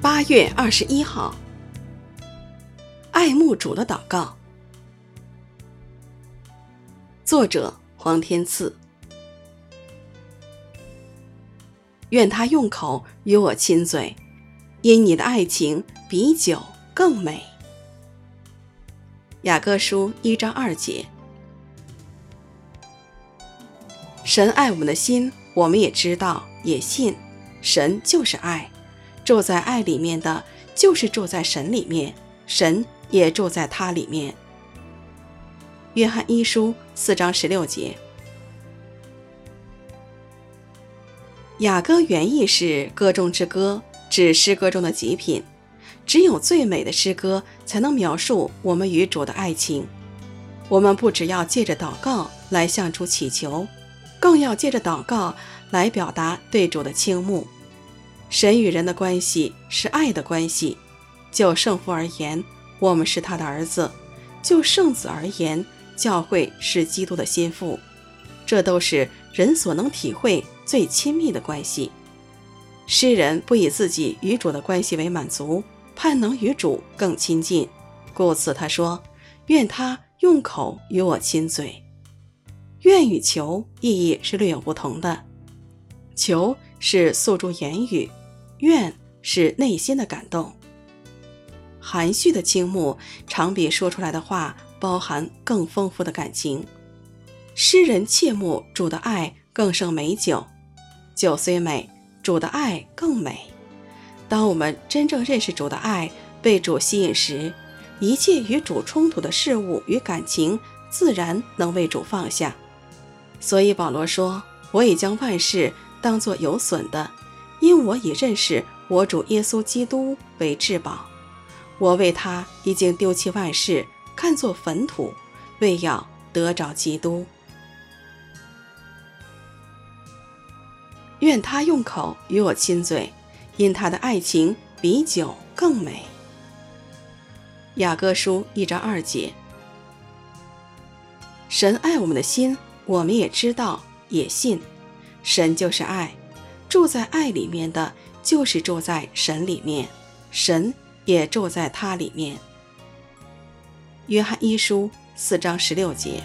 八月二十一号，爱慕主的祷告，作者黄天赐。愿他用口与我亲嘴，因你的爱情比酒更美。雅各书一章二节。神爱我们的心，我们也知道，也信。神就是爱。住在爱里面的，就是住在神里面，神也住在他里面。约翰一书四章十六节。雅歌原意是歌中之歌，指诗歌中的极品。只有最美的诗歌才能描述我们与主的爱情。我们不只要借着祷告来向主祈求，更要借着祷告来表达对主的倾慕。神与人的关系是爱的关系，就圣父而言，我们是他的儿子；就圣子而言，教会是基督的心腹。这都是人所能体会最亲密的关系。诗人不以自己与主的关系为满足，盼能与主更亲近，故此他说：“愿他用口与我亲嘴。”愿与求意义是略有不同的，求是诉诸言语。愿是内心的感动，含蓄的倾慕常比说出来的话包含更丰富的感情。诗人切慕主的爱更胜美酒，酒虽美，主的爱更美。当我们真正认识主的爱，被主吸引时，一切与主冲突的事物与感情，自然能为主放下。所以保罗说：“我已将万事当作有损的。”因我已认识我主耶稣基督为至宝，我为他已经丢弃万事，看作粪土，为要得着基督。愿他用口与我亲嘴，因他的爱情比酒更美。雅各书一章二节。神爱我们的心，我们也知道，也信。神就是爱。住在爱里面的，就是住在神里面，神也住在他里面。约翰一书四章十六节。